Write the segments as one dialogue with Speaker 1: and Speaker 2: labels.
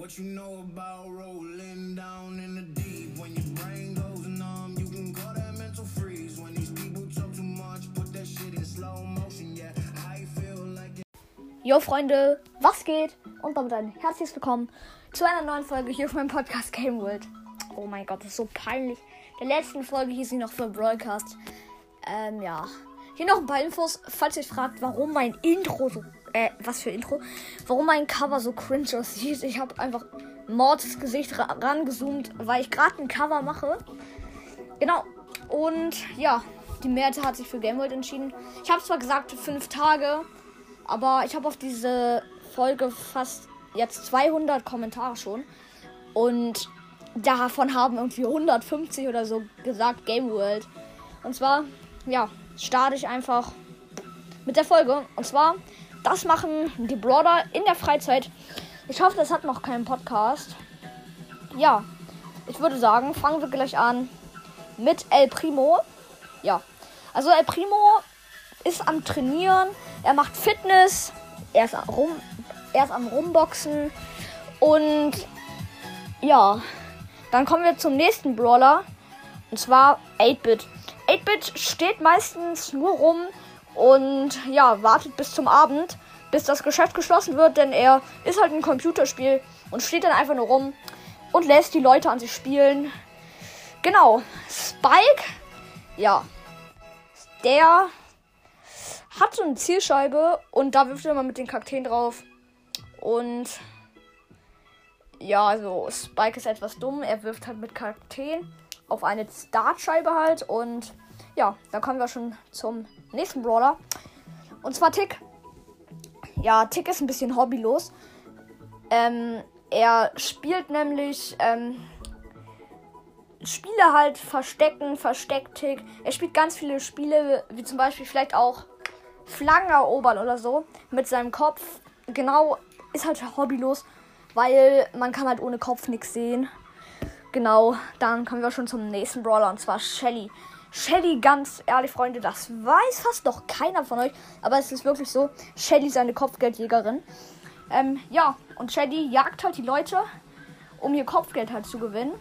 Speaker 1: What you know about rolling down in the deep? When your brain goes numb, you can call that mental freeze. When these people talk too much, put that shit in slow motion. Yeah, I feel like.
Speaker 2: Jo Freunde, was geht? Und damit ein herzliches Willkommen zu einer neuen Folge hier auf meinem Podcast Game World. Oh mein Gott, das ist so peinlich. Der letzten Folge hieß sie noch für Broadcast. Ähm, ja. Hier noch ein paar Infos, falls ihr fragt, warum mein Intro so. Äh, was für Intro? Warum mein Cover so cringe aussieht. Ich habe einfach Mords Gesicht ra rangezoomt, weil ich gerade ein Cover mache. Genau. Und ja, die Mehrheit hat sich für Game World entschieden. Ich habe zwar gesagt, fünf Tage, aber ich habe auf diese Folge fast jetzt 200 Kommentare schon. Und davon haben irgendwie 150 oder so gesagt Game World. Und zwar, ja, starte ich einfach mit der Folge. Und zwar, das machen die Brawler in der Freizeit. Ich hoffe, das hat noch keinen Podcast. Ja, ich würde sagen, fangen wir gleich an mit El Primo. Ja, also El Primo ist am Trainieren. Er macht Fitness. Er ist, rum, er ist am Rumboxen. Und ja, dann kommen wir zum nächsten Brawler. Und zwar 8-Bit. 8-Bit steht meistens nur rum und ja, wartet bis zum Abend, bis das Geschäft geschlossen wird, denn er ist halt ein Computerspiel und steht dann einfach nur rum und lässt die Leute an sich spielen. Genau. Spike, ja, der hat so eine Zielscheibe und da wirft er immer mit den Kakteen drauf. Und ja, also Spike ist etwas dumm. Er wirft halt mit Kakteen auf eine Startscheibe halt. Und ja, da kommen wir schon zum nächsten Brawler. Und zwar Tick. Ja, Tick ist ein bisschen hobbylos. Ähm, er spielt nämlich ähm, Spiele halt Verstecken, Verstecktick. Er spielt ganz viele Spiele, wie zum Beispiel vielleicht auch Flaggen erobern oder so mit seinem Kopf. Genau, ist halt hobbylos, weil man kann halt ohne Kopf nichts sehen. Genau, dann kommen wir schon zum nächsten Brawler und zwar Shelly. Shelly, ganz ehrlich, Freunde, das weiß fast noch keiner von euch, aber es ist wirklich so. Shelly ist eine Kopfgeldjägerin. Ähm, ja, und Shelly jagt halt die Leute, um ihr Kopfgeld halt zu gewinnen.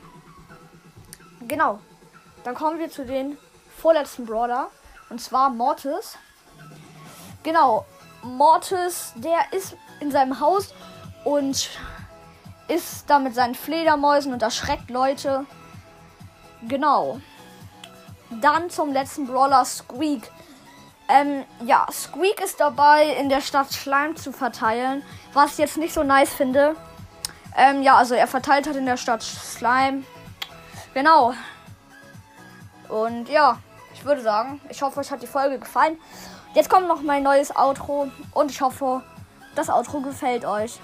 Speaker 2: Genau. Dann kommen wir zu den vorletzten Brawler. Und zwar Mortis. Genau. Mortis, der ist in seinem Haus und ist da mit seinen Fledermäusen und erschreckt Leute. Genau. Dann zum letzten Brawler Squeak. Ähm, ja, Squeak ist dabei, in der Stadt Schleim zu verteilen, was ich jetzt nicht so nice finde. Ähm, ja, also er verteilt hat in der Stadt Slime. Genau. Und ja, ich würde sagen, ich hoffe, euch hat die Folge gefallen. Jetzt kommt noch mein neues Outro und ich hoffe, das Outro gefällt euch.